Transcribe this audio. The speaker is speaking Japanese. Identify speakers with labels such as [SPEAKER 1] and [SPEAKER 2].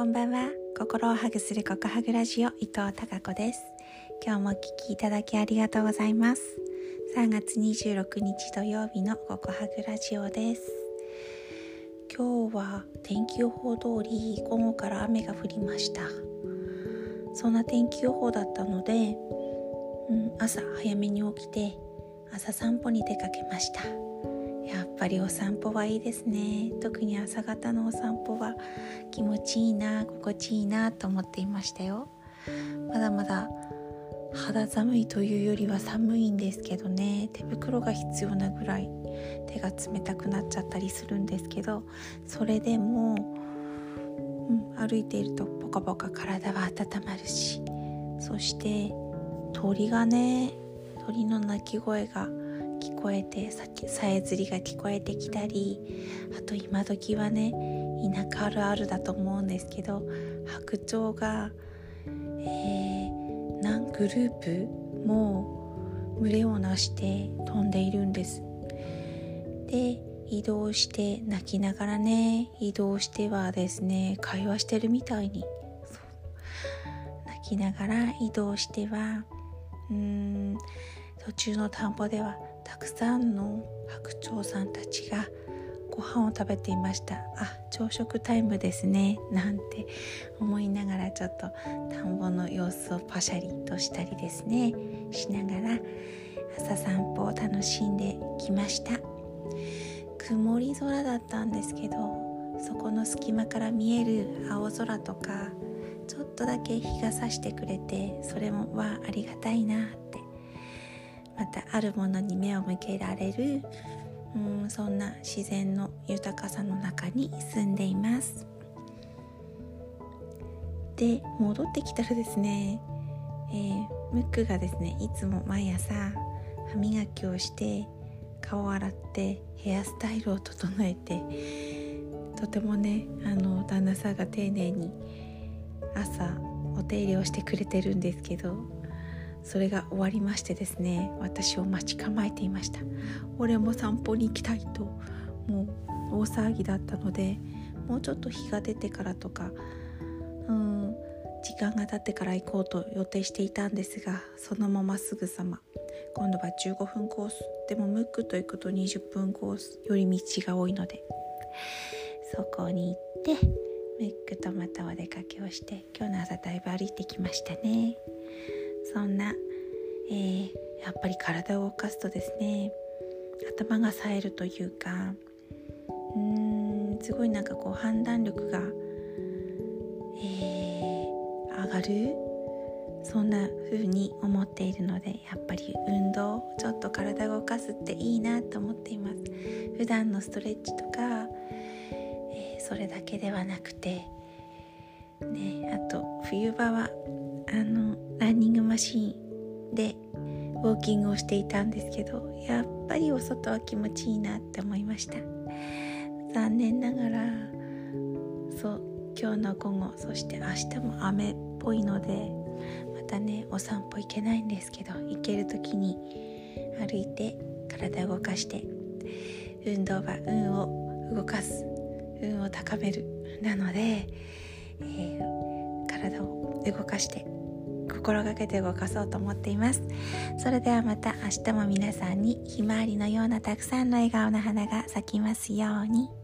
[SPEAKER 1] こんばんは。心をハグするココハグラジオ伊藤孝子です。今日もお聞きいただきありがとうございます。3月26日土曜日のココハグラジオです。今日は天気予報通り午後から雨が降りました。そんな天気予報だったので、うん、朝早めに起きて朝散歩に出かけました。やっぱりお散歩はいいですね。特に朝方のお散歩は気持ちいいな心地いいなと思っていましたよ。まだまだ肌寒いというよりは寒いんですけどね。手袋が必要なぐらい手が冷たくなっちゃったりするんですけどそれでも、うん、歩いているとポカポカ体は温まるし。そして鳥がね鳥の鳴き声が聞こえてさえずりが聞こえてきたりあと今時はね田舎あるあるだと思うんですけど白鳥が、えー、何グループも群れをなして飛んでいるんです。で移動して泣きながらね移動してはですね会話してるみたいに。泣きながら移動してはうーん途中の田んぼではたくさんの白鳥さんたちがご飯を食べていました。あ朝食タイムですね。なんて思いながらちょっと田んぼの様子をパシャリとしたりですね。しながら朝散歩を楽しんできました。曇り空だったんですけどそこの隙間から見える青空とかちょっとだけ日が差してくれてそれもはありがたいな。ってまたあるものに目を向けられるうんそんな自然の豊かさの中に住んでいます。で戻ってきたらですね、えー、ムックがですねいつも毎朝歯磨きをして顔を洗ってヘアスタイルを整えてとてもねあの旦那さんが丁寧に朝お手入れをしてくれてるんですけどそれが終わりましてですね私を待ち構えていました俺も散歩に行きたいともう大騒ぎだったのでもうちょっと日が出てからとかうん時間が経ってから行こうと予定していたんですがそのまますぐさま今度は15分コースでもムックと行くと20分コースより道が多いのでそこに行ってムックとまたお出かけをして今日の朝だいぶ歩いてきましたね。そんな、えー、やっぱり体を動かすとですね頭が冴えるというかうーんすごいなんかこう判断力が、えー、上がるそんな風に思っているのでやっぱり運動ちょっと体を動かすっていいなと思っています。普段のストレッチとか、えー、それだけではなくてねあと冬場はシーンでウォーキングをしていたんですけどやっぱりお外は気持ちいいなって思いました。残念ながらそう今日の午後そして明日も雨っぽいのでまたねお散歩行けないんですけど行ける時に歩いて体を動かして運動は運を動かす運を高めるなので、えー、体を動かして心がけて動かそうと思っていますそれではまた明日も皆さんにひまわりのようなたくさんの笑顔の花が咲きますように。